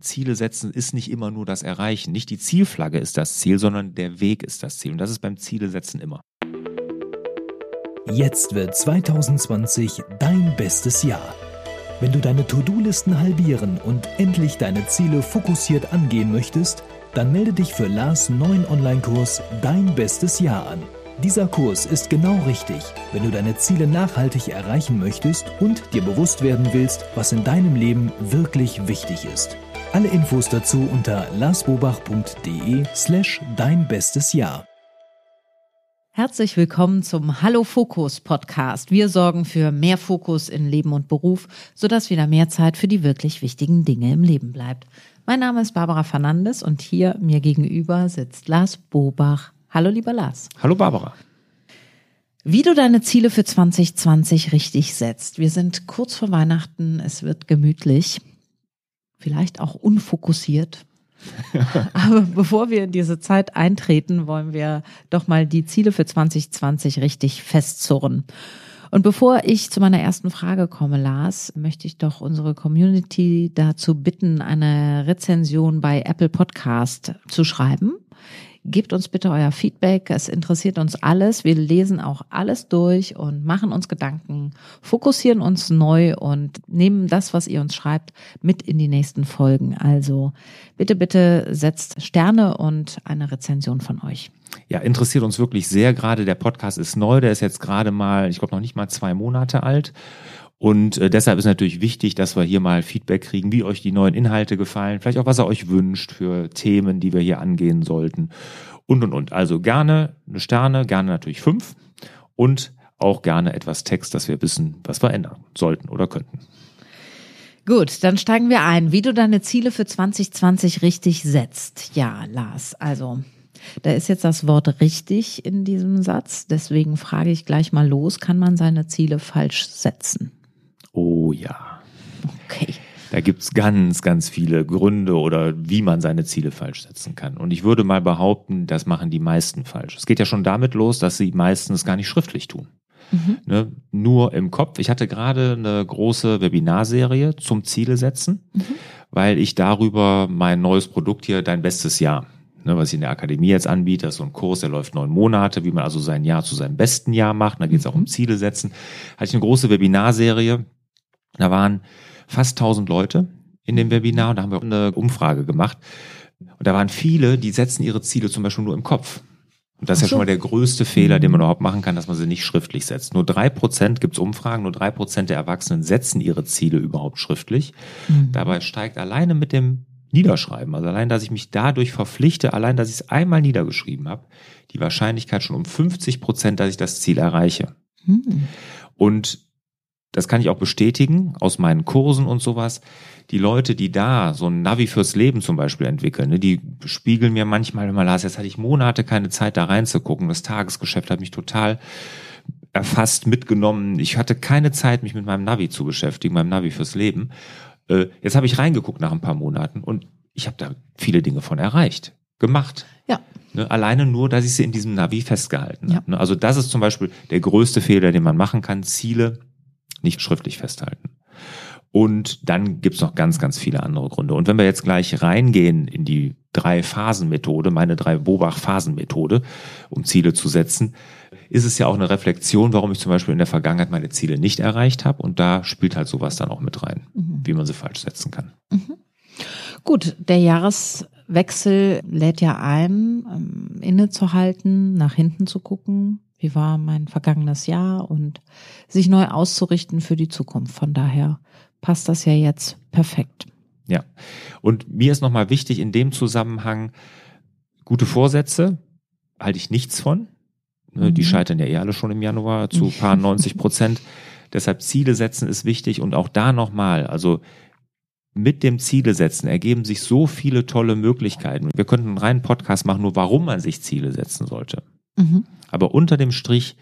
Ziele setzen ist nicht immer nur das Erreichen. Nicht die Zielflagge ist das Ziel, sondern der Weg ist das Ziel. Und das ist beim Ziele setzen immer. Jetzt wird 2020 dein bestes Jahr. Wenn du deine To-Do-Listen halbieren und endlich deine Ziele fokussiert angehen möchtest, dann melde dich für Lars neuen Online-Kurs Dein bestes Jahr an. Dieser Kurs ist genau richtig, wenn du deine Ziele nachhaltig erreichen möchtest und dir bewusst werden willst, was in deinem Leben wirklich wichtig ist. Alle Infos dazu unter larsbobach.de slash dein bestes Jahr. Herzlich willkommen zum Hallo Fokus Podcast. Wir sorgen für mehr Fokus in Leben und Beruf, sodass wieder mehr Zeit für die wirklich wichtigen Dinge im Leben bleibt. Mein Name ist Barbara Fernandes und hier mir gegenüber sitzt Lars Bobach. Hallo lieber Lars. Hallo Barbara. Wie du deine Ziele für 2020 richtig setzt. Wir sind kurz vor Weihnachten, es wird gemütlich vielleicht auch unfokussiert. Aber bevor wir in diese Zeit eintreten, wollen wir doch mal die Ziele für 2020 richtig festzurren. Und bevor ich zu meiner ersten Frage komme, Lars, möchte ich doch unsere Community dazu bitten, eine Rezension bei Apple Podcast zu schreiben. Gebt uns bitte euer Feedback. Es interessiert uns alles. Wir lesen auch alles durch und machen uns Gedanken, fokussieren uns neu und nehmen das, was ihr uns schreibt, mit in die nächsten Folgen. Also bitte, bitte setzt Sterne und eine Rezension von euch. Ja, interessiert uns wirklich sehr. Gerade der Podcast ist neu. Der ist jetzt gerade mal, ich glaube, noch nicht mal zwei Monate alt. Und äh, deshalb ist natürlich wichtig, dass wir hier mal Feedback kriegen, wie euch die neuen Inhalte gefallen, vielleicht auch was ihr euch wünscht für Themen, die wir hier angehen sollten und und und. Also gerne eine Sterne, gerne natürlich fünf und auch gerne etwas Text, dass wir wissen, was wir ändern sollten oder könnten. Gut, dann steigen wir ein, wie du deine Ziele für 2020 richtig setzt. Ja, Lars, also da ist jetzt das Wort richtig in diesem Satz. Deswegen frage ich gleich mal los, kann man seine Ziele falsch setzen? Oh ja. Okay. Da gibt's ganz, ganz viele Gründe oder wie man seine Ziele falsch setzen kann. Und ich würde mal behaupten, das machen die meisten falsch. Es geht ja schon damit los, dass sie meistens gar nicht schriftlich tun. Mhm. Ne, nur im Kopf. Ich hatte gerade eine große Webinarserie zum Ziele setzen, mhm. weil ich darüber mein neues Produkt hier, dein bestes Jahr, ne, was ich in der Akademie jetzt anbiete, das ist so ein Kurs, der läuft neun Monate, wie man also sein Jahr zu seinem besten Jahr macht. Da geht es auch um Ziele setzen. Hatte ich eine große Webinarserie da waren fast 1000 Leute in dem Webinar und da haben wir eine Umfrage gemacht. Und da waren viele, die setzen ihre Ziele zum Beispiel nur im Kopf. Und das ist so. ja schon mal der größte Fehler, den man überhaupt machen kann, dass man sie nicht schriftlich setzt. Nur drei Prozent gibt's Umfragen, nur drei Prozent der Erwachsenen setzen ihre Ziele überhaupt schriftlich. Mhm. Dabei steigt alleine mit dem Niederschreiben, also allein, dass ich mich dadurch verpflichte, allein, dass ich es einmal niedergeschrieben habe, die Wahrscheinlichkeit schon um 50 Prozent, dass ich das Ziel erreiche. Mhm. Und das kann ich auch bestätigen aus meinen Kursen und sowas. Die Leute, die da so ein Navi fürs Leben zum Beispiel entwickeln, ne, die spiegeln mir manchmal immer, Lars, jetzt hatte ich Monate keine Zeit da reinzugucken. Das Tagesgeschäft hat mich total erfasst, mitgenommen. Ich hatte keine Zeit, mich mit meinem Navi zu beschäftigen, meinem Navi fürs Leben. Äh, jetzt habe ich reingeguckt nach ein paar Monaten und ich habe da viele Dinge von erreicht, gemacht. Ja. Ne, alleine nur, dass ich sie in diesem Navi festgehalten ja. habe. Ne, also das ist zum Beispiel der größte Fehler, den man machen kann. Ziele nicht schriftlich festhalten. Und dann gibt's noch ganz, ganz viele andere Gründe. Und wenn wir jetzt gleich reingehen in die Drei-Phasen-Methode, meine Drei-Bobach-Phasen-Methode, um Ziele zu setzen, ist es ja auch eine Reflexion, warum ich zum Beispiel in der Vergangenheit meine Ziele nicht erreicht habe. Und da spielt halt sowas dann auch mit rein, mhm. wie man sie falsch setzen kann. Mhm. Gut, der Jahreswechsel lädt ja ein, ähm, innezuhalten, nach hinten zu gucken, wie war mein vergangenes Jahr und sich neu auszurichten für die Zukunft. Von daher passt das ja jetzt perfekt. Ja. Und mir ist nochmal wichtig in dem Zusammenhang, gute Vorsätze halte ich nichts von. Ne, die mhm. scheitern ja eh alle schon im Januar zu paar 90 Prozent. Deshalb Ziele setzen ist wichtig und auch da nochmal, also mit dem Ziele setzen ergeben sich so viele tolle Möglichkeiten. Wir könnten einen reinen Podcast machen, nur warum man sich Ziele setzen sollte. Mhm. Aber unter dem Strich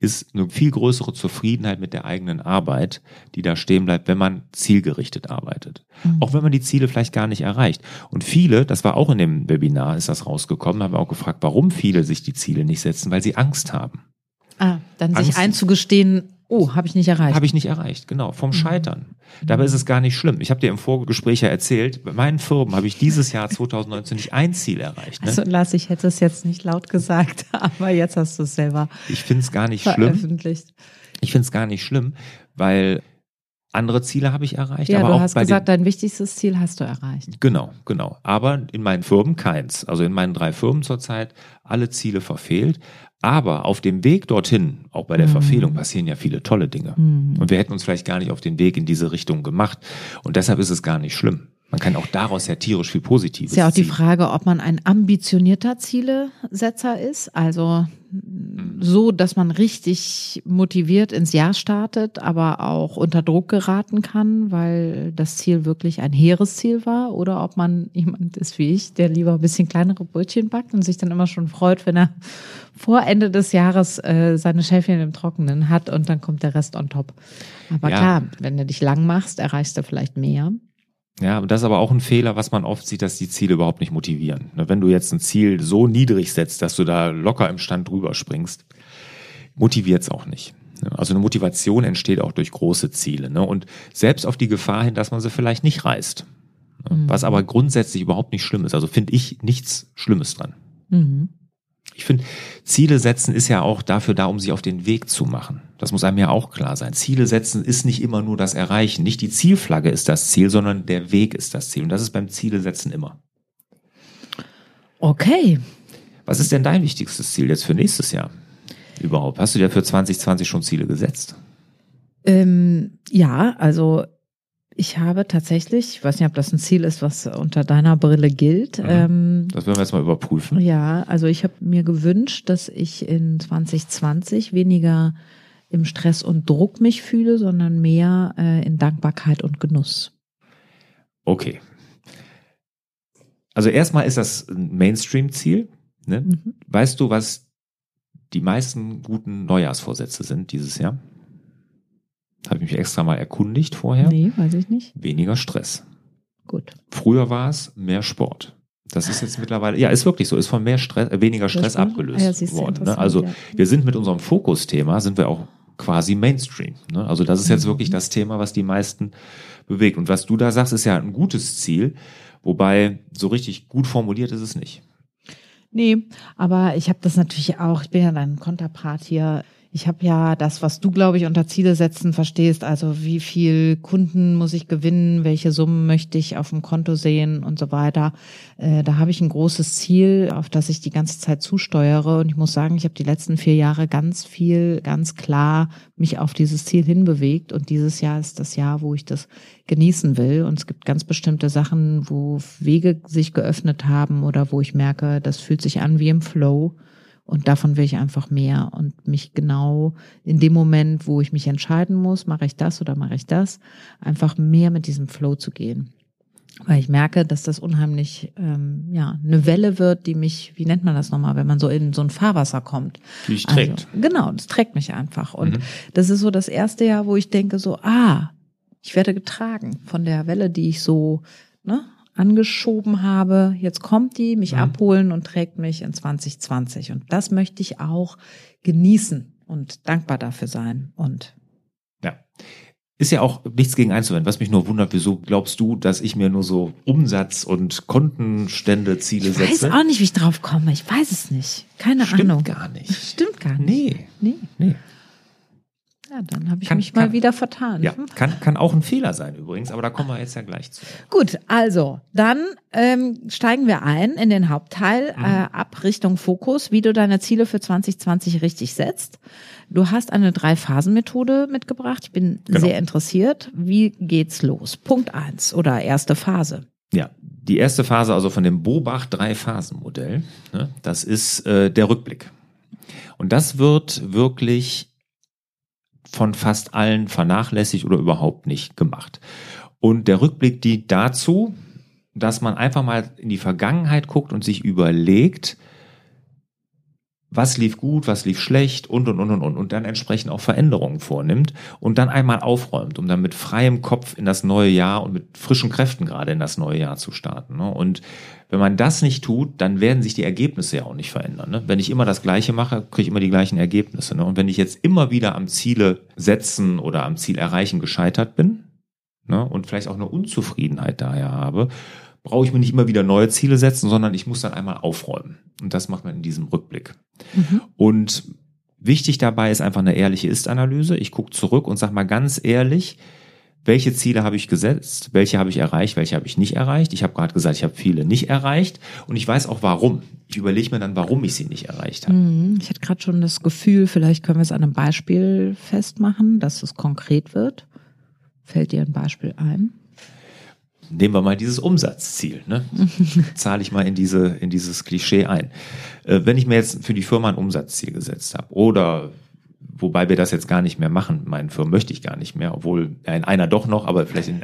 ist eine viel größere Zufriedenheit mit der eigenen Arbeit, die da stehen bleibt, wenn man zielgerichtet arbeitet. Mhm. Auch wenn man die Ziele vielleicht gar nicht erreicht. Und viele, das war auch in dem Webinar, ist das rausgekommen, haben wir auch gefragt, warum viele sich die Ziele nicht setzen, weil sie Angst haben. Ah, dann Angst. sich einzugestehen, Oh, habe ich nicht erreicht. Habe ich nicht erreicht, genau, vom Scheitern. Dabei ist es gar nicht schlimm. Ich habe dir im Vorgespräch ja erzählt, bei meinen Firmen habe ich dieses Jahr 2019 nicht ein Ziel erreicht. Ne? Also Lars, ich hätte es jetzt nicht laut gesagt, aber jetzt hast du es selber Ich finde es gar nicht schlimm. veröffentlicht. Ich finde es gar nicht schlimm, weil andere Ziele habe ich erreicht. Ja, aber du auch hast gesagt, dein wichtigstes Ziel hast du erreicht. Genau, genau. Aber in meinen Firmen keins. Also in meinen drei Firmen zurzeit alle Ziele verfehlt. Aber auf dem Weg dorthin, auch bei der Mhm. Verfehlung, passieren ja viele tolle Dinge. Mhm. Und wir hätten uns vielleicht gar nicht auf den Weg in diese Richtung gemacht. Und deshalb ist es gar nicht schlimm. Man kann auch daraus ja tierisch viel Positives Ist ja auch die ziehen. Frage, ob man ein ambitionierter Zielesetzer ist, also so, dass man richtig motiviert ins Jahr startet, aber auch unter Druck geraten kann, weil das Ziel wirklich ein hehres Ziel war, oder ob man jemand ist wie ich, der lieber ein bisschen kleinere Brötchen backt und sich dann immer schon freut, wenn er vor Ende des Jahres äh, seine Schäfchen im Trockenen hat und dann kommt der Rest on top. Aber Ja. klar, wenn du dich lang machst, erreichst du vielleicht mehr. Ja, und das ist aber auch ein Fehler, was man oft sieht, dass die Ziele überhaupt nicht motivieren. Ne, Wenn du jetzt ein Ziel so niedrig setzt, dass du da locker im Stand drüber springst, motiviert es auch nicht. Ne, Also eine Motivation entsteht auch durch große Ziele. Ne? Und selbst auf die Gefahr hin, dass man sie vielleicht nicht reißt. Ne? Mhm. Was aber grundsätzlich überhaupt nicht schlimm ist. Also finde ich nichts Schlimmes dran. Mhm. Ich finde, Ziele setzen ist ja auch dafür da, um sie auf den Weg zu machen. Das muss einem ja auch klar sein. Ziele setzen ist nicht immer nur das Erreichen. Nicht die Zielflagge ist das Ziel, sondern der Weg ist das Ziel. Und das ist beim Ziele setzen immer. Okay. Was ist denn dein wichtigstes Ziel jetzt für nächstes Jahr? Überhaupt? Hast du dir für 2020 schon Ziele gesetzt? Ähm, ja, also ich habe tatsächlich, ich weiß nicht, ob das ein Ziel ist, was unter deiner Brille gilt. Mhm. Ähm, Das werden wir jetzt mal überprüfen. ja, also ich habe mir gewünscht, dass ich in 2020 weniger im Stress und Druck mich fühle, sondern mehr äh, in Dankbarkeit und Genuss. Okay. Also erstmal ist das ein Mainstream-Ziel. Ne? Mhm. Weißt du, was die meisten guten Neujahrsvorsätze sind dieses Jahr? Habe ich mich extra mal erkundigt vorher. Nee, weiß ich nicht. Weniger Stress. Gut. Früher war es mehr Sport. Das ist jetzt mittlerweile, ja, ist wirklich so, ist von mehr Stress, äh, weniger Stress abgelöst Ah ja, worden. Ne? Also ja. wir sind mit unserem Fokusthema, sind wir auch quasi Mainstream. Ne? Also das ist jetzt Mhm. wirklich das Thema, was die meisten bewegt. Und was du da sagst, ist ja ein gutes Ziel, wobei so richtig gut formuliert ist es nicht. Nee, aber ich habe das natürlich auch, ich bin ja dein Konterpart hier. Ich habe ja das, was du, glaube ich, unter Ziele setzen verstehst, also wie viel Kunden muss ich gewinnen, welche Summen möchte ich auf dem Konto sehen und so weiter. Äh, da habe ich ein großes Ziel, auf das ich die ganze Zeit zusteuere. Und ich muss sagen, ich habe die letzten vier Jahre ganz viel, ganz klar mich auf dieses Ziel hinbewegt. Und dieses Jahr ist das Jahr, wo ich das genießen will. Und es gibt ganz bestimmte Sachen, wo Wege sich geöffnet haben oder wo ich merke, das fühlt sich an wie im Flow. Und davon will ich einfach mehr und mich genau in dem Moment, wo ich mich entscheiden muss, mache ich das oder mache ich das, einfach mehr mit diesem Flow zu gehen. Weil ich merke, dass das unheimlich ähm, ja eine Welle wird, die mich, wie nennt man das nochmal, wenn man so in so ein Fahrwasser kommt. Die dich trägt. Also, genau, das trägt mich einfach. Und Mhm. das ist so das erste Jahr, wo ich denke so, ah, ich werde getragen von der Welle, die ich so ne, angeschoben habe. Jetzt kommt die, mich Mhm. abholen und trägt mich in 2020. Und das möchte ich auch genießen und dankbar dafür sein. Und Ja. Ist ja auch nichts gegen einzuwenden. Was mich nur wundert, wieso glaubst du, dass ich mir nur so Umsatz- und Kontenstände Ziele ich weiß setze? auch nicht, wie ich drauf komme. Ich weiß es nicht. Keine Stimmt Ahnung. gar nicht. Stimmt gar nicht. Nee, Nee. nee. Ja, dann habe ich Kann- mich mal kann- wieder vertan. Ja, kann, kann auch ein Fehler sein übrigens, aber da kommen wir jetzt ja gleich zu. Gut, also dann ähm, steigen wir ein in den Hauptteil Mhm. äh, ab Richtung Fokus, wie du deine Ziele für 2020 richtig setzt. Du hast eine Drei-Phasen-Methode mitgebracht. Ich bin Genau. sehr interessiert. Wie geht's los? Punkt eins oder erste Phase. Ja, die erste Phase also von dem Bobach Drei-Phasen-Modell, ne, das ist äh, der Rückblick. Und das wird wirklich von fast allen vernachlässigt oder überhaupt nicht gemacht. Und der Rückblick dient dazu, dass man einfach mal in die Vergangenheit guckt und sich überlegt, was lief gut, was lief schlecht und, und, und, und, und, und dann entsprechend auch Veränderungen vornimmt und dann einmal aufräumt, um dann mit freiem Kopf in das neue Jahr und mit frischen Kräften gerade in das neue Jahr zu starten. Ne? Und wenn man das nicht tut, dann werden sich die Ergebnisse ja auch nicht verändern. Ne? Wenn ich immer das Gleiche mache, kriege ich immer die gleichen Ergebnisse. Ne? Und wenn ich jetzt immer wieder am Ziele setzen oder am Ziel erreichen gescheitert bin ne? und vielleicht auch eine Unzufriedenheit daher habe, brauche ich mir nicht immer wieder neue Ziele setzen, sondern ich muss dann einmal aufräumen. Und das macht man in diesem Rückblick. Mhm. Und wichtig dabei ist einfach eine ehrliche Ist-Analyse. Ich gucke zurück und sage mal ganz ehrlich, welche Ziele habe ich gesetzt, welche habe ich erreicht, welche habe ich nicht erreicht. Ich habe gerade gesagt, ich habe viele nicht erreicht und ich weiß auch warum. Ich überlege mir dann, warum ich sie nicht erreicht habe. Mhm. Ich hatte gerade schon das Gefühl, vielleicht können wir es an einem Beispiel festmachen, dass es konkret wird. Fällt dir ein Beispiel ein? nehmen wir mal dieses Umsatzziel. Ne? Zahle ich mal in, diese, in dieses Klischee ein. Äh, wenn ich mir jetzt für die Firma ein Umsatzziel gesetzt habe oder wobei wir das jetzt gar nicht mehr machen, meinen Firmen möchte ich gar nicht mehr, obwohl in einer doch noch, aber vielleicht in,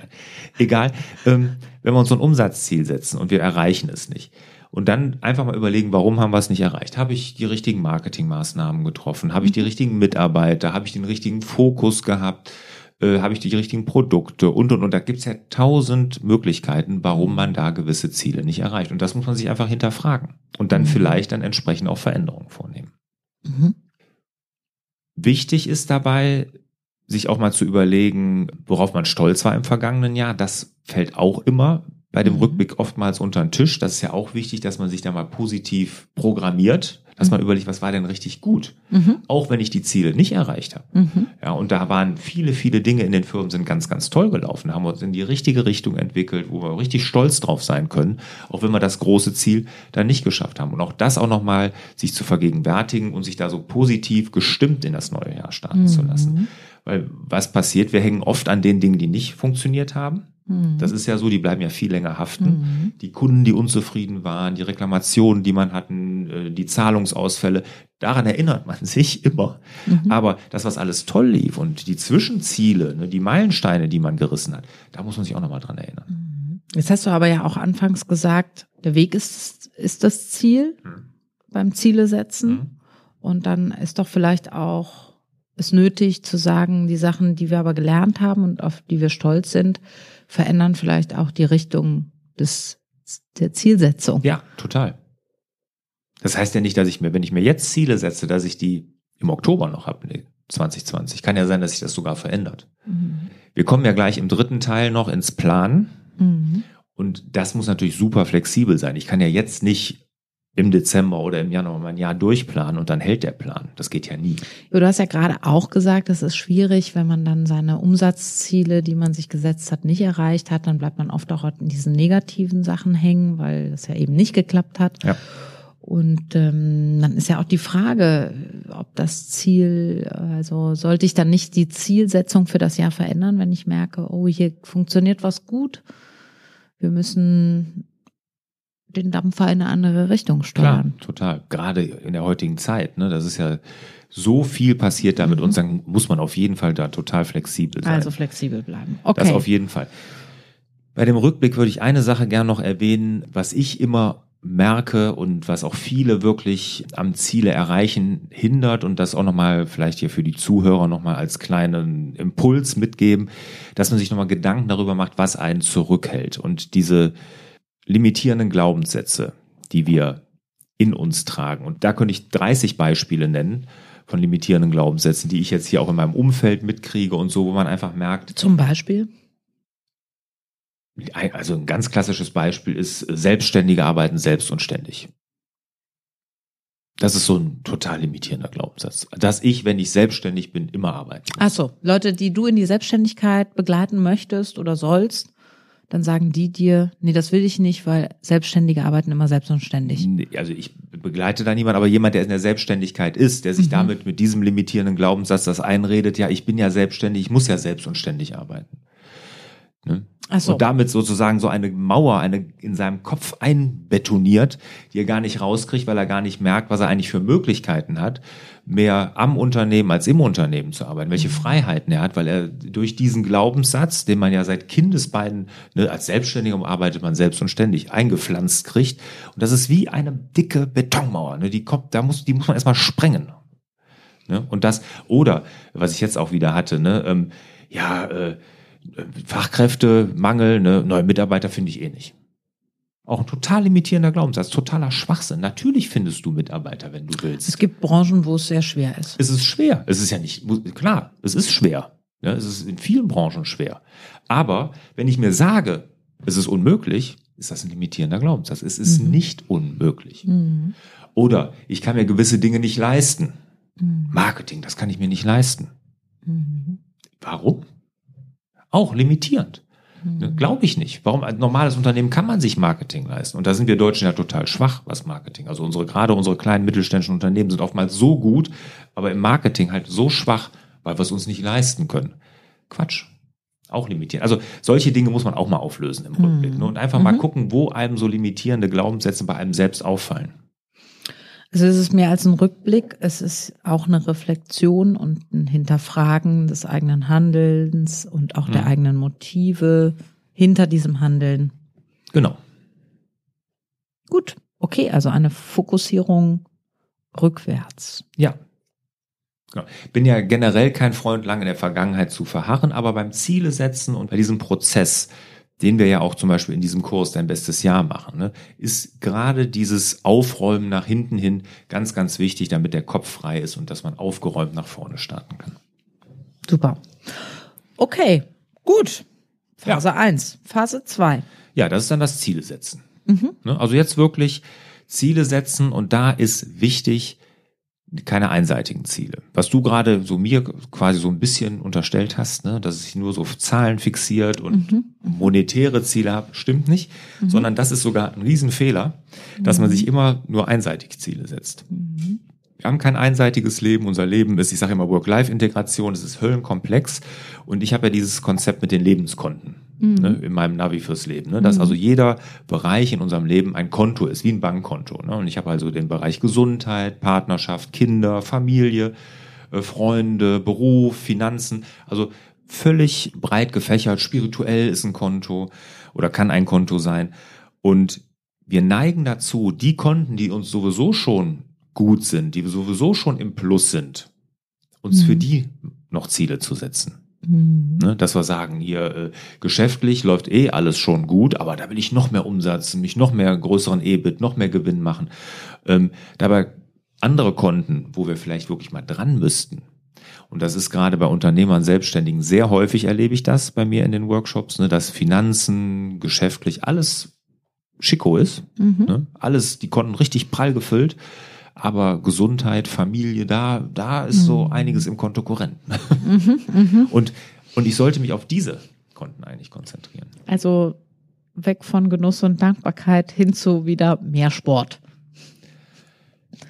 egal. Ähm, wenn wir uns so ein Umsatzziel setzen und wir erreichen es nicht, und dann einfach mal überlegen, warum haben wir es nicht erreicht? Habe ich die richtigen Marketingmaßnahmen getroffen? Habe ich die richtigen Mitarbeiter? Habe ich den richtigen Fokus gehabt? äh, habe ich die richtigen Produkte und und und. Da gibt's ja tausend Möglichkeiten, warum man da gewisse Ziele nicht erreicht. Und das muss man sich einfach hinterfragen und dann mhm. vielleicht dann entsprechend auch Veränderungen vornehmen. Mhm. Wichtig ist dabei, sich auch mal zu überlegen, worauf man stolz war im vergangenen Jahr. Das fällt auch immer bei dem mhm. Rückblick oftmals unter den Tisch. Das ist ja auch wichtig, dass man sich da mal positiv programmiert dass man überlegt, was war denn richtig gut, mhm. auch wenn ich die Ziele nicht erreicht habe. Mhm. Ja, und da waren viele, viele Dinge in den Firmen sind ganz, ganz toll gelaufen, haben uns in die richtige Richtung entwickelt, wo wir richtig stolz drauf sein können, auch wenn wir das große Ziel dann nicht geschafft haben. Und auch das auch nochmal sich zu vergegenwärtigen und sich da so positiv gestimmt in das neue Jahr starten mhm. zu lassen. Weil was passiert? Wir hängen oft an den Dingen, die nicht funktioniert haben. Mhm. Das ist ja so, die bleiben ja viel länger haften. Mhm. Die Kunden, die unzufrieden waren, die Reklamationen, die man hatten, äh, die Zahlungsausfälle, daran erinnert man sich immer. Mhm. Aber das, was alles toll lief und die Zwischenziele, ne, die Meilensteine, die man gerissen hat, da muss man sich auch nochmal dran erinnern. Mhm. Jetzt hast du aber ja auch anfangs gesagt, der Weg ist, ist das Ziel mhm. beim Ziele setzen. Und dann ist doch vielleicht auch es nötig zu sagen, die Sachen, die wir aber gelernt haben und auf die wir stolz sind, verändern vielleicht auch die Richtung des, der Zielsetzung. Ja, total. Das heißt ja nicht, dass ich mir, wenn ich mir jetzt Ziele setze, dass ich die im Oktober noch habe, nee, 2020. Kann ja sein, dass sich das sogar verändert. Mhm. Wir kommen ja gleich im dritten Teil noch ins Plan. Mhm. Und das muss natürlich super flexibel sein. Ich kann ja jetzt nicht im Dezember oder im Januar mein Jahr durchplanen und dann hält der Plan. Das geht ja nie. Du hast ja gerade auch gesagt, es ist schwierig, wenn man dann seine Umsatzziele, die man sich gesetzt hat, nicht erreicht hat, dann bleibt man oft auch in diesen negativen Sachen hängen, weil das ja eben nicht geklappt hat. Ja. Und ähm, dann ist ja auch die Frage, ob das Ziel, also sollte ich dann nicht die Zielsetzung für das Jahr verändern, wenn ich merke, oh, hier funktioniert was gut. Wir müssen den Dampfer in eine andere Richtung steuern. Klar, total. Gerade in der heutigen Zeit, ne? Das ist ja so viel passiert da mit mhm. uns, dann muss man auf jeden Fall da total flexibel sein. Also flexibel bleiben. Okay. Das auf jeden Fall. Bei dem Rückblick würde ich eine Sache gern noch erwähnen, was ich immer merke und was auch viele wirklich am Ziele erreichen hindert und das auch nochmal vielleicht hier für die Zuhörer nochmal als kleinen Impuls mitgeben, dass man sich nochmal Gedanken darüber macht, was einen zurückhält und diese limitierenden Glaubenssätze, die wir in uns tragen. Und da könnte ich 30 Beispiele nennen von limitierenden Glaubenssätzen, die ich jetzt hier auch in meinem Umfeld mitkriege und so, wo man einfach merkt. Zum Beispiel? Also ein ganz klassisches Beispiel ist, selbstständige arbeiten selbst und ständig. Das ist so ein total limitierender Glaubenssatz. Dass ich, wenn ich selbstständig bin, immer arbeite. Ach so, Leute, die du in die Selbstständigkeit begleiten möchtest oder sollst, dann sagen die dir, nee, das will ich nicht, weil Selbstständige arbeiten immer selbst und ständig. Also ich begleite da niemand, aber jemand, der in der Selbstständigkeit ist, der sich mhm. damit mit diesem limitierenden Glaubenssatz das einredet, ja, ich bin ja selbstständig, ich muss ja selbst und ständig arbeiten. Ne? So. Und damit sozusagen so eine Mauer eine in seinem Kopf einbetoniert, die er gar nicht rauskriegt, weil er gar nicht merkt, was er eigentlich für Möglichkeiten hat, mehr am Unternehmen als im Unternehmen zu arbeiten, welche Freiheiten er hat, weil er durch diesen Glaubenssatz, den man ja seit Kindesbeinen, ne, als Selbstständiger arbeitet man selbst und ständig eingepflanzt kriegt. Und das ist wie eine dicke Betonmauer. Ne, die kommt, da muss, die muss man erstmal sprengen. Ne? Und das, oder, was ich jetzt auch wieder hatte, ne, ähm, ja, äh, Fachkräftemangel, ne, neue Mitarbeiter finde ich eh nicht. Auch ein total limitierender Glaubenssatz, totaler Schwachsinn. Natürlich findest du Mitarbeiter, wenn du willst. Es gibt Branchen, wo es sehr schwer ist. Es ist schwer. Es ist ja nicht, klar, es ist schwer. Ja, es ist in vielen Branchen schwer. Aber wenn ich mir sage, es ist unmöglich, ist das ein limitierender Glaubenssatz. Es ist Mhm. nicht unmöglich. Oder ich kann mir gewisse Dinge nicht leisten. Mhm. Marketing, das kann ich mir nicht leisten. Mhm. Warum? Auch limitierend. Ne, Glaube ich nicht. Warum ein normales Unternehmen kann man sich Marketing leisten? Und da sind wir Deutschen ja total schwach, was Marketing. Also unsere, gerade unsere kleinen mittelständischen Unternehmen sind oftmals so gut, aber im Marketing halt so schwach, weil wir es uns nicht leisten können. Quatsch. Auch limitieren. Also solche Dinge muss man auch mal auflösen im Rückblick. Ne? Und einfach mal gucken, wo einem so limitierende Glaubenssätze bei einem selbst auffallen. Also es ist mehr als ein Rückblick, es ist auch eine Reflexion und ein Hinterfragen des eigenen Handelns und auch der Mhm. eigenen Motive hinter diesem Handeln. Genau. Gut, okay, also eine Fokussierung rückwärts. Ja. Genau. Bin ja generell kein Freund, lange in der Vergangenheit zu verharren, aber beim Ziele setzen und bei diesem Prozess, den wir ja auch zum Beispiel in diesem Kurs Dein bestes Jahr machen, ne, ist gerade dieses Aufräumen nach hinten hin ganz, ganz wichtig, damit der Kopf frei ist und dass man aufgeräumt nach vorne starten kann. Super. Okay, gut. Phase eins, Phase zwei. Ja, das ist dann das Ziele setzen. Ne, Also jetzt wirklich Ziele setzen und da ist wichtig, keine einseitigen Ziele. Was du gerade so mir quasi so ein bisschen unterstellt hast, ne, dass ich nur so auf Zahlen fixiert und monetäre Ziele habe, stimmt nicht, sondern das ist sogar ein Riesenfehler, dass man sich immer nur einseitig Ziele setzt. Wir haben kein einseitiges Leben. Unser Leben ist, ich sage immer Work-Life-Integration, es ist höllenkomplex. Und ich habe ja dieses Konzept mit den Lebenskonten ne, in meinem Navi fürs Leben. Ne, dass also jeder Bereich in unserem Leben ein Konto ist, wie ein Bankkonto. Ne? Und ich habe also den Bereich Gesundheit, Partnerschaft, Kinder, Familie, äh, Freunde, Beruf, Finanzen. Also völlig breit gefächert. Spirituell ist ein Konto oder kann ein Konto sein. Und wir neigen dazu, die Konten, die uns sowieso schon gut sind, die sowieso schon im Plus sind, uns Mhm. für die noch Ziele zu setzen. Mhm. Ne? Dass wir sagen, hier äh, geschäftlich läuft eh alles schon gut, aber da will ich noch mehr Umsatz, mich noch mehr größeren EBIT, noch mehr Gewinn machen. Ähm, dabei andere Konten, wo wir vielleicht wirklich mal dran müssten. Und das ist gerade bei Unternehmern, Selbstständigen sehr häufig erlebe ich das bei mir in den Workshops, ne, dass Finanzen, geschäftlich alles schicko ist. Mhm. Ne? Alles, die Konten richtig prall gefüllt. Aber Gesundheit, Familie, da, da ist so einiges im Konto Korrent. Und, und ich sollte mich auf diese Konten eigentlich konzentrieren. Also weg von Genuss und Dankbarkeit hin zu wieder mehr Sport.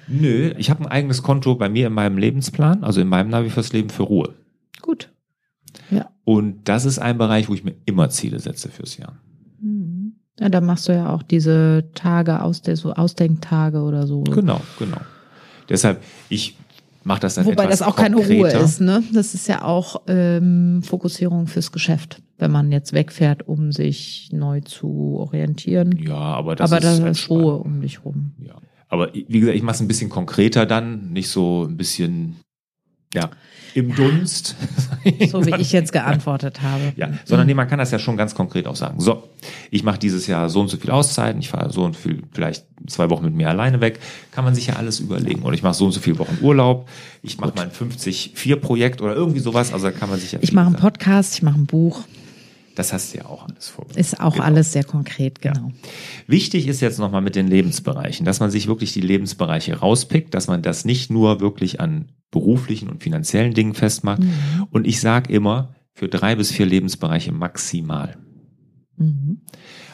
Nö, ich habe ein eigenes Konto bei mir in meinem Lebensplan, also in meinem Navi fürs Leben für Ruhe. Gut. Ja. Und das ist ein Bereich, wo ich mir immer Ziele setze fürs Jahr. Ja, da machst du ja auch diese Tage aus der so Ausdenktage oder so. Genau, genau. Deshalb, ich mache das dann Wobei etwas das auch keine Ruhe konkreter. ist, ne? Das ist ja auch ähm, Fokussierung fürs Geschäft, wenn man jetzt wegfährt, um sich neu zu orientieren. Ja, aber das Aber ist da ist entspannt. Ruhe um dich rum. Ja. Aber wie gesagt, ich mache es ein bisschen konkreter dann, nicht so ein bisschen, ja, im Dunst. So wie ich jetzt geantwortet habe. Ja, sondern nee, man kann das ja schon ganz konkret auch sagen. So, ich mache dieses Jahr so und so viel Auszeiten, ich fahre so und viel, vielleicht zwei Wochen mit mir alleine weg, kann man sich ja alles überlegen. Oder ich mache so und so viele Wochen Urlaub, ich mache mein 50-4-Projekt oder irgendwie sowas, also da kann man sich ja Ich mache einen. Podcast, ich mache ein Buch. Das hast du ja auch alles vorbereitet. Ist auch Genau. alles sehr konkret, genau. Wichtig ist jetzt nochmal mit den Lebensbereichen, dass man sich wirklich die Lebensbereiche rauspickt, dass man das nicht nur wirklich an beruflichen und finanziellen Dingen festmacht. Mhm. Und ich sage immer, für drei bis vier Lebensbereiche maximal. Mhm.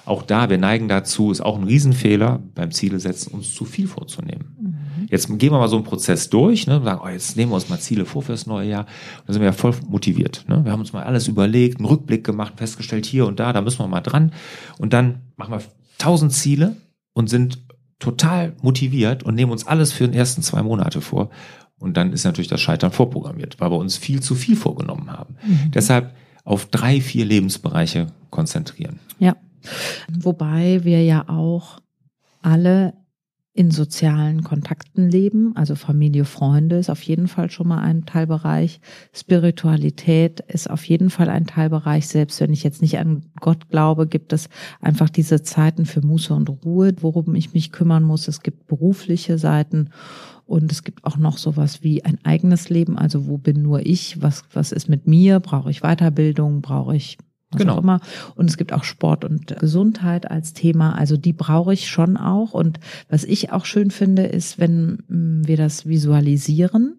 Auch da, wir neigen dazu, ist auch ein Riesenfehler beim Ziele setzen, uns zu viel vorzunehmen. Jetzt gehen wir mal so einen Prozess durch, ne, und sagen, oh, jetzt nehmen wir uns mal Ziele vor fürs neue Jahr. Und dann sind wir ja voll motiviert. Ne? Wir haben uns mal alles überlegt, einen Rückblick gemacht, festgestellt, hier und da, da müssen wir mal dran. Und dann machen wir tausend Ziele und sind total motiviert und nehmen uns alles für den ersten zwei Monate vor. Und dann ist natürlich das Scheitern vorprogrammiert, weil wir uns viel zu viel vorgenommen haben. Mhm. Deshalb auf drei, vier Lebensbereiche konzentrieren. Ja. Wobei wir ja auch alle in sozialen Kontakten leben, also Familie, Freunde ist auf jeden Fall schon mal ein Teilbereich. Spiritualität ist auf jeden Fall ein Teilbereich. Selbst wenn ich jetzt nicht an Gott glaube, gibt es einfach diese Zeiten für Muße und Ruhe, worum ich mich kümmern muss. Es gibt berufliche Seiten und es gibt auch noch sowas wie ein eigenes Leben. Also wo bin nur ich? Was, was ist mit mir? Brauche ich Weiterbildung? Brauche ich was genau. auch immer. Und es gibt auch Sport und Gesundheit als Thema. Also die brauche ich schon auch. Und was ich auch schön finde, ist, wenn mm, wir das visualisieren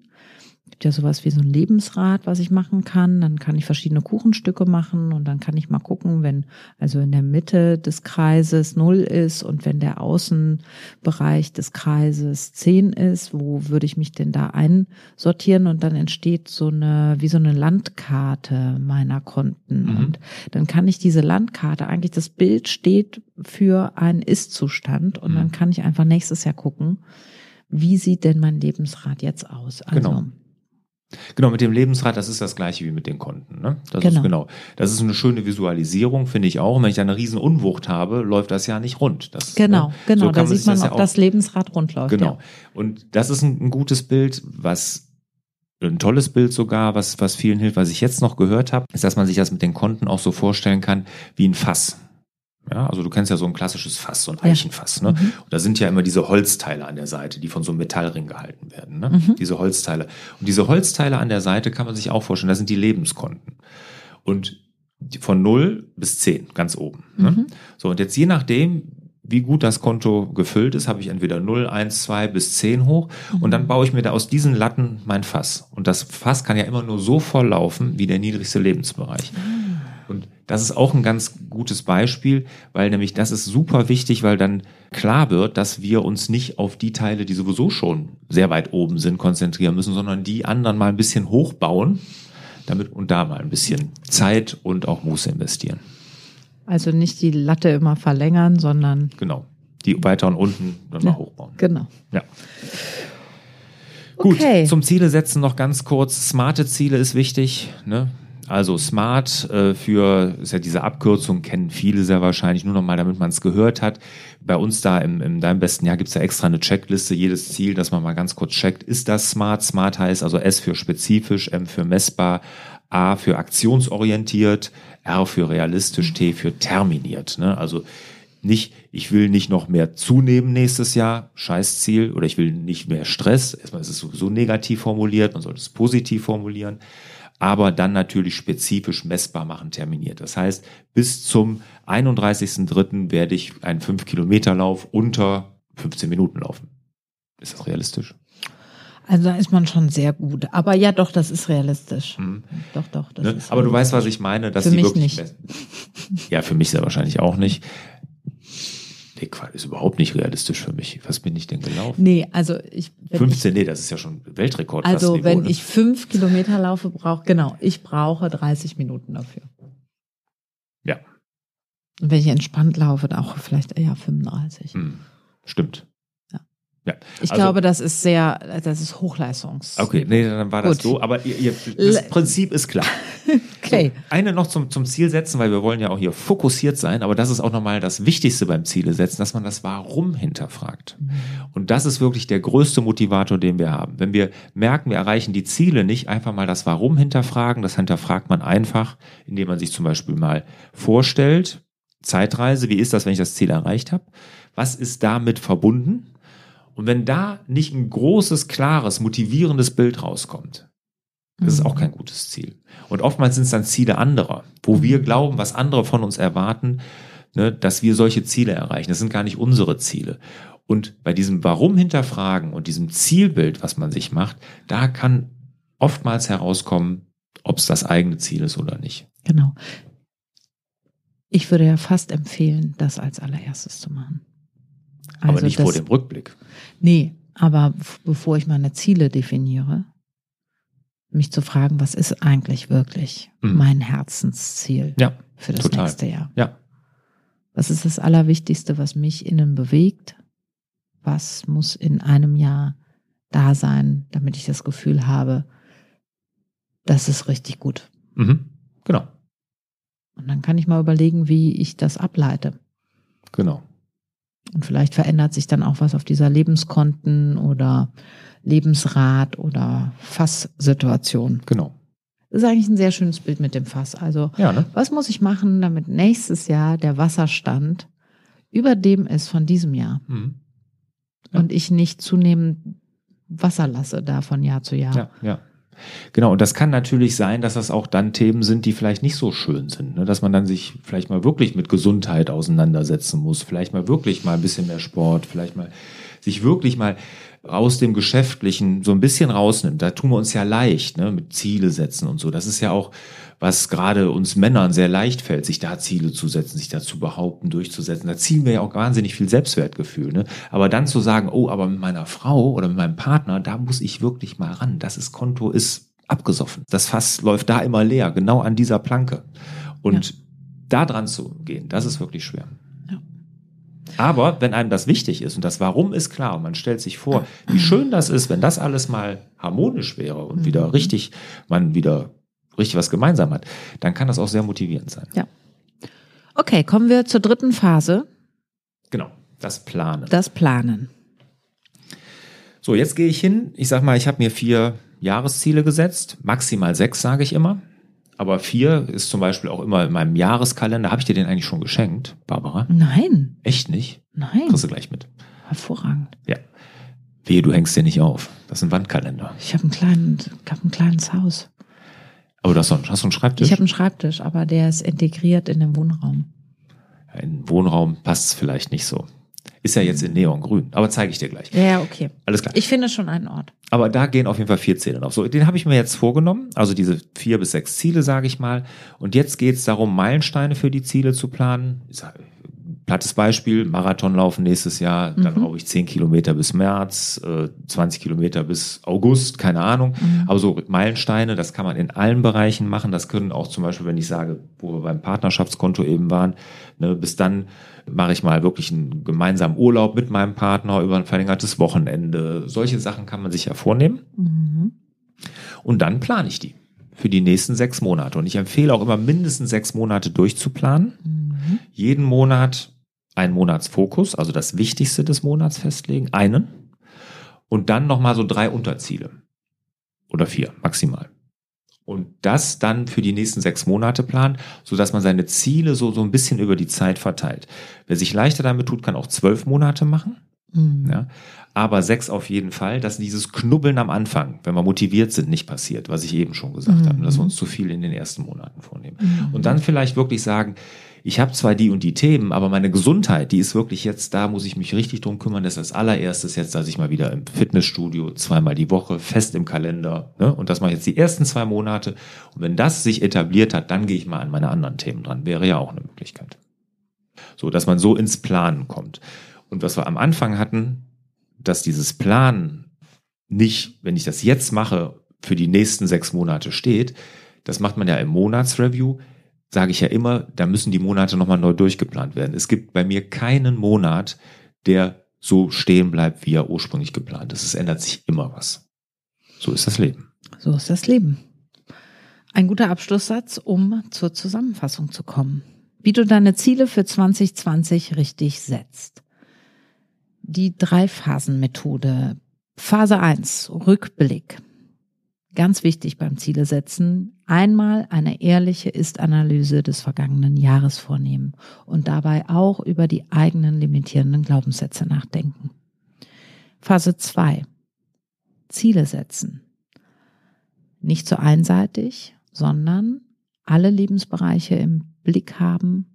gibt ja sowas wie so ein Lebensrad, was ich machen kann. Dann kann ich verschiedene Kuchenstücke machen und dann kann ich mal gucken, wenn also in der Mitte des Kreises null ist und wenn der Außenbereich des Kreises zehn ist, wo würde ich mich denn da einsortieren? Und dann entsteht so eine, wie so eine Landkarte meiner Konten. Mhm. Und dann kann ich diese Landkarte, eigentlich das Bild steht für einen Ist-Zustand und mhm. dann kann ich einfach nächstes Jahr gucken, wie sieht denn mein Lebensrad jetzt aus? Also, genau. Genau, mit dem Lebensrad, das ist das gleiche wie mit den Konten. Ne? Das genau. ist genau. Das ist eine schöne Visualisierung, finde ich auch. Und wenn ich da eine riesen Unwucht habe, läuft das ja nicht rund. Das, genau, ne? genau. So da sieht man, ob ja das Lebensrad rund läuft. Genau. Ja. Und das ist ein, ein gutes Bild, was ein tolles Bild sogar, was, was vielen hilft, was ich jetzt noch gehört habe, ist, dass man sich das mit den Konten auch so vorstellen kann wie ein Fass. Ja, also du kennst ja so ein klassisches Fass, so ein Eichenfass. Ne? Mhm. Und da sind ja immer diese Holzteile an der Seite, die von so einem Metallring gehalten werden. Ne? Mhm. Diese Holzteile. Und diese Holzteile an der Seite kann man sich auch vorstellen, das sind die Lebenskonten. Und von 0 bis 10, ganz oben. Ne? Mhm. So, und jetzt je nachdem, wie gut das Konto gefüllt ist, habe ich entweder 0, 1, 2 bis 10 hoch und dann mhm. baue ich mir da aus diesen Latten mein Fass. Und das Fass kann ja immer nur so voll laufen wie der niedrigste Lebensbereich. Und das ist auch ein ganz gutes Beispiel, weil nämlich das ist super wichtig, weil dann klar wird, dass wir uns nicht auf die Teile, die sowieso schon sehr weit oben sind, konzentrieren müssen, sondern die anderen mal ein bisschen hochbauen, damit und da mal ein bisschen Zeit und auch Muße investieren. Also nicht die Latte immer verlängern, sondern genau die weiter und unten dann ja, mal hochbauen. Genau. Ja. Gut, okay. zum Ziele setzen noch ganz kurz. Smarte Ziele ist wichtig. Ne? Also Smart äh, für, ist ja diese Abkürzung, kennen viele sehr wahrscheinlich, nur nochmal, damit man es gehört hat. Bei uns da im, im deinem besten Jahr gibt's ja extra eine Checkliste, jedes Ziel, dass man mal ganz kurz checkt, ist das Smart? Smart heißt also S für spezifisch, M für messbar, A für aktionsorientiert, R für realistisch, T für terminiert. Ne? Also nicht, ich will nicht noch mehr zunehmen nächstes Jahr, Scheißziel, oder ich will nicht mehr Stress. Erstmal ist es sowieso negativ formuliert, man sollte es positiv formulieren aber dann natürlich spezifisch messbar machen terminiert. Das heißt, bis zum 31.03. werde ich einen 5-Kilometer-Lauf unter 15 Minuten laufen. Ist das realistisch? Also da ist man schon sehr gut. Aber ja, doch, das ist realistisch. Mhm. Doch, doch. Das ne? ist Aber du weißt, was ich meine, dass für die mich wirklich. Nicht. Ja, für mich sehr wahrscheinlich auch nicht. Nee, ist überhaupt nicht realistisch für mich. Was bin ich denn gelaufen? Nee, also ich. 15, ich, nee, das ist ja schon Weltrekord. Also wenn ne? ich fünf Kilometer laufe, brauche, genau, ich brauche 30 Minuten dafür. Ja. Und wenn ich entspannt laufe, dann auch vielleicht eher 35. Hm, stimmt. Ja. Ich also, glaube, das ist sehr, das ist Hochleistungs. Okay, nee, dann war das Gut. so. Aber ihr, ihr, das Prinzip ist klar. okay. So, eine noch zum, zum Ziel setzen, weil wir wollen ja auch hier fokussiert sein. Aber das ist auch nochmal das Wichtigste beim Ziele setzen, dass man das Warum hinterfragt. Mhm. Und das ist wirklich der größte Motivator, den wir haben. Wenn wir merken, wir erreichen die Ziele nicht, einfach mal das Warum hinterfragen. Das hinterfragt man einfach, indem man sich zum Beispiel mal vorstellt, Zeitreise, wie ist das, wenn ich das Ziel erreicht habe? Was ist damit verbunden? Und wenn da nicht ein großes, klares, motivierendes Bild rauskommt, das ist auch mhm. kein gutes Ziel. Und oftmals sind es dann Ziele anderer, wo mhm. wir glauben, was andere von uns erwarten, ne, dass wir solche Ziele erreichen. Das sind gar nicht unsere Ziele. Und bei diesem Warum hinterfragen und diesem Zielbild, was man sich macht, da kann oftmals herauskommen, ob es das eigene Ziel ist oder nicht. Genau. Ich würde ja fast empfehlen, das als allererstes zu machen. Also Aber nicht vor dem Rückblick. Nee, Aber bevor ich meine Ziele definiere, mich zu fragen, was ist eigentlich wirklich mhm. mein Herzensziel ja, für das total. nächste Jahr? Ja. Was ist das Allerwichtigste, was mich innen bewegt? Was muss in einem Jahr da sein, damit ich das Gefühl habe, das ist richtig gut. Mhm. Genau. Und dann kann ich mal überlegen, wie ich das ableite. Genau. Und vielleicht verändert sich dann auch was auf dieser Lebenskonten oder Lebensrat oder Fasssituation. Genau. Das ist eigentlich ein sehr schönes Bild mit dem Fass. Also, ja, ne? was muss ich machen, damit nächstes Jahr der Wasserstand über dem ist von diesem Jahr? Mhm. Ja. Und ich nicht zunehmend Wasser lasse da von Jahr zu Jahr. Ja, ja. Genau, und das kann natürlich sein, dass das auch dann Themen sind, die vielleicht nicht so schön sind. Ne? Dass man dann sich vielleicht mal wirklich mit Gesundheit auseinandersetzen muss, vielleicht mal wirklich mal ein bisschen mehr Sport, vielleicht mal sich wirklich mal aus dem Geschäftlichen so ein bisschen rausnimmt. Da tun wir uns ja leicht, ne, mit Ziele setzen und so. Das ist ja auch, was gerade uns Männern sehr leicht fällt, sich da Ziele zu setzen, sich da zu behaupten, durchzusetzen. Da ziehen wir ja auch wahnsinnig viel Selbstwertgefühl. Ne? Aber dann zu sagen, oh, aber mit meiner Frau oder mit meinem Partner, da muss ich wirklich mal ran. Das ist Konto ist abgesoffen. Das Fass läuft da immer leer, genau an dieser Planke. Und ja. da dran zu gehen, das ist wirklich schwer. Aber wenn einem das wichtig ist und das Warum ist klar und man stellt sich vor, wie schön das ist, wenn das alles mal harmonisch wäre und wieder mhm. richtig, man wieder richtig was gemeinsam hat, dann kann das auch sehr motivierend sein. Ja. Okay, kommen wir zur dritten Phase. Genau, das Planen. Das Planen. So, jetzt gehe ich hin. Ich sag mal, ich habe mir vier Jahresziele gesetzt, maximal sechs, sage ich immer. Aber vier ist zum Beispiel auch immer in meinem Jahreskalender. Habe ich dir den eigentlich schon geschenkt, Barbara? Nein. Echt nicht? Nein. Kriegst du gleich mit. Hervorragend. Ja. Wehe, du hängst dir nicht auf. Das ist ein Wandkalender. Ich habe ein, klein, hab ein kleines Haus. Aber du hast, hast du einen Schreibtisch? Ich habe einen Schreibtisch, aber der ist integriert in den Wohnraum. In den Wohnraum passt es vielleicht nicht so. Ist ja jetzt in Neongrün, aber zeige ich dir gleich. Ja, okay. Alles klar. Ich finde schon einen Ort. Aber da gehen auf jeden Fall vier Ziele drauf. So, den habe ich mir jetzt vorgenommen, also diese vier bis sechs Ziele, sage ich mal. Und jetzt geht es darum, Meilensteine für die Ziele zu planen plattes Beispiel, Marathon laufen nächstes Jahr, dann mhm. brauche ich 10 Kilometer bis März, äh, 20 Kilometer bis August, keine Ahnung. Mhm. Aber so Meilensteine, das kann man in allen Bereichen machen. Das können auch zum Beispiel, wenn ich sage, wo wir beim Partnerschaftskonto eben waren, ne, bis dann mache ich mal wirklich einen gemeinsamen Urlaub mit meinem Partner über ein verlängertes Wochenende. Solche Sachen kann man sich ja vornehmen. Mhm. Und dann plane ich die für die nächsten sechs Monate. Und ich empfehle auch immer mindestens sechs Monate durchzuplanen. Mhm. Jeden Monat einen Monatsfokus, also das Wichtigste des Monats festlegen, einen. Und dann nochmal so drei Unterziele. Oder vier, maximal. Und das dann für die nächsten sechs Monate planen, sodass man seine Ziele so, so ein bisschen über die Zeit verteilt. Wer sich leichter damit tut, kann auch zwölf Monate machen. Mhm. Ja, aber sechs auf jeden Fall, dass dieses Knubbeln am Anfang, wenn wir motiviert sind, nicht passiert, was ich eben schon gesagt mhm. habe, dass wir uns zu viel in den ersten Monaten vornehmen. Mhm. Und dann vielleicht wirklich sagen, ich habe zwar die und die Themen, aber meine Gesundheit, die ist wirklich jetzt, da muss ich mich richtig drum kümmern. Das ist als allererstes jetzt, dass ich mal wieder im Fitnessstudio zweimal die Woche fest im Kalender. Ne? Und das mache ich jetzt die ersten zwei Monate. Und wenn das sich etabliert hat, dann gehe ich mal an meine anderen Themen dran. Wäre ja auch eine Möglichkeit. So, dass man so ins Planen kommt. Und was wir am Anfang hatten, dass dieses Planen nicht, wenn ich das jetzt mache, für die nächsten sechs Monate steht, das macht man ja im Monatsreview sage ich ja immer, da müssen die Monate nochmal neu durchgeplant werden. Es gibt bei mir keinen Monat, der so stehen bleibt, wie er ursprünglich geplant ist. Es ändert sich immer was. So ist das Leben. So ist das Leben. Ein guter Abschlusssatz, um zur Zusammenfassung zu kommen. Wie du deine Ziele für 2020 richtig setzt. Die Drei-Phasen-Methode. Phase 1, Rückblick. Ganz wichtig beim Ziele setzen, einmal eine ehrliche Ist-Analyse des vergangenen Jahres vornehmen und dabei auch über die eigenen limitierenden Glaubenssätze nachdenken. Phase 2. Ziele setzen. Nicht so einseitig, sondern alle Lebensbereiche im Blick haben.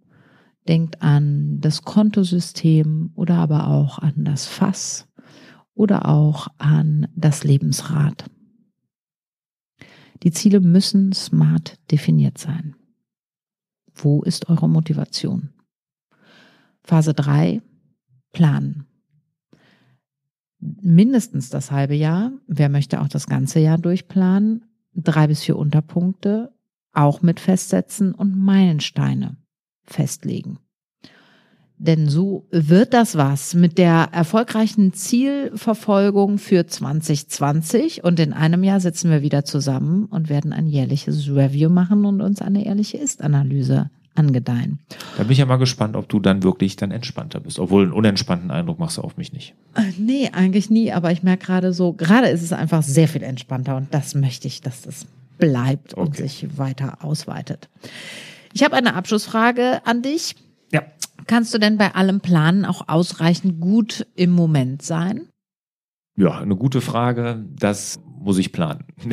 Denkt an das Kontosystem oder aber auch an das Fass oder auch an das Lebensrad. Die Ziele müssen smart definiert sein. Wo ist eure Motivation? Phase 3. Planen. mindestens das halbe Jahr. Wer möchte auch das ganze Jahr durchplanen? Drei bis vier Unterpunkte auch mit festsetzen und Meilensteine festlegen. Denn so wird das was mit der erfolgreichen Zielverfolgung für 2020 und in einem Jahr sitzen wir wieder zusammen und werden ein jährliches Review machen und uns eine ehrliche Ist-Analyse angedeihen. Da bin ich ja mal gespannt, ob du dann wirklich dann entspannter bist. Obwohl einen unentspannten Eindruck machst du auf mich nicht. Äh, nee, eigentlich nie, aber ich merke gerade so, gerade ist es einfach sehr viel entspannter und das möchte ich, dass das bleibt okay. und sich weiter ausweitet. Ich habe eine Abschlussfrage an dich. Ja. Kannst du denn bei allem Planen auch ausreichend gut im Moment sein? Ja, eine gute Frage. Das muss ich planen.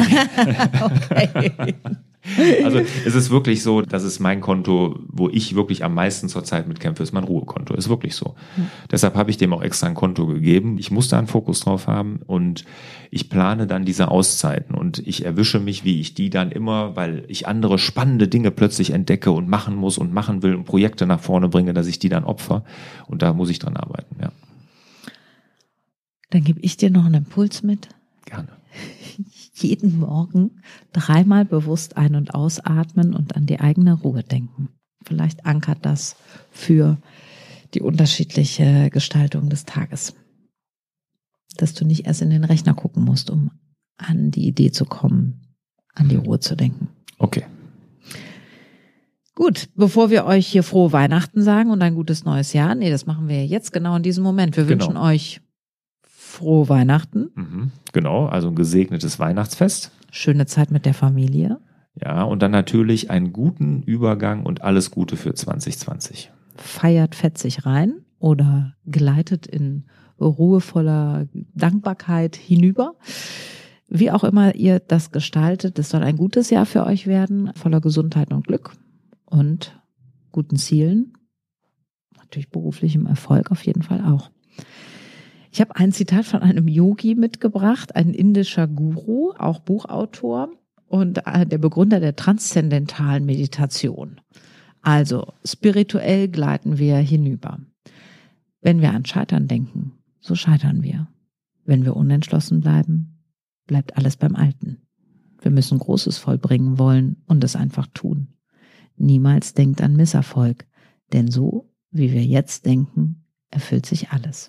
okay. Also es ist wirklich so, das ist mein Konto, wo ich wirklich am meisten zurzeit mitkämpfe, ist mein Ruhekonto. Ist wirklich so. Mhm. Deshalb habe ich dem auch extra ein Konto gegeben. Ich muss da einen Fokus drauf haben und ich plane dann diese Auszeiten und ich erwische mich, wie ich die dann immer, weil ich andere spannende Dinge plötzlich entdecke und machen muss und machen will und Projekte nach vorne bringe, dass ich die dann opfer. Und da muss ich dran arbeiten, ja. Dann gebe ich dir noch einen Impuls mit. Gerne jeden Morgen dreimal bewusst ein- und ausatmen und an die eigene Ruhe denken. Vielleicht ankert das für die unterschiedliche Gestaltung des Tages. Dass du nicht erst in den Rechner gucken musst, um an die Idee zu kommen, an die Ruhe zu denken. Okay. Gut, bevor wir euch hier frohe Weihnachten sagen und ein gutes neues Jahr, nee, das machen wir jetzt genau in diesem Moment. Wir genau. wünschen euch frohe Weihnachten. Mhm, genau, also ein gesegnetes Weihnachtsfest. Schöne Zeit mit der Familie. Ja, und dann natürlich einen guten Übergang und alles Gute für 2020. Feiert fetzig rein oder gleitet in ruhevoller Dankbarkeit hinüber. Wie auch immer ihr das gestaltet, es soll ein gutes Jahr für euch werden, voller Gesundheit und Glück und guten Zielen. Natürlich beruflichem Erfolg auf jeden Fall auch. Ich habe ein Zitat von einem Yogi mitgebracht, ein indischer Guru, auch Buchautor und äh, der Begründer der transzendentalen Meditation. Also spirituell gleiten wir hinüber. Wenn wir an Scheitern denken, so scheitern wir. Wenn wir unentschlossen bleiben, bleibt alles beim Alten. Wir müssen Großes vollbringen wollen und es einfach tun. Niemals denkt an Misserfolg, denn so, wie wir jetzt denken, erfüllt sich alles.